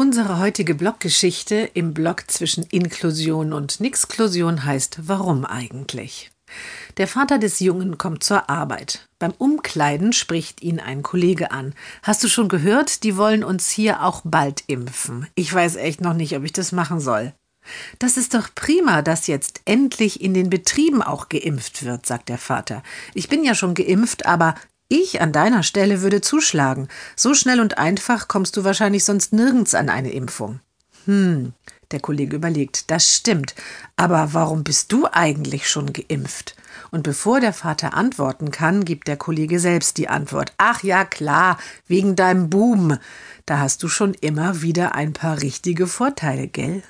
Unsere heutige Bloggeschichte im Blog zwischen Inklusion und Nixklusion heißt Warum eigentlich? Der Vater des Jungen kommt zur Arbeit. Beim Umkleiden spricht ihn ein Kollege an. Hast du schon gehört, die wollen uns hier auch bald impfen. Ich weiß echt noch nicht, ob ich das machen soll. Das ist doch prima, dass jetzt endlich in den Betrieben auch geimpft wird, sagt der Vater. Ich bin ja schon geimpft, aber ich an deiner Stelle würde zuschlagen. So schnell und einfach kommst du wahrscheinlich sonst nirgends an eine Impfung. Hm, der Kollege überlegt, das stimmt. Aber warum bist du eigentlich schon geimpft? Und bevor der Vater antworten kann, gibt der Kollege selbst die Antwort. Ach ja, klar, wegen deinem Boom. Da hast du schon immer wieder ein paar richtige Vorteile, gell?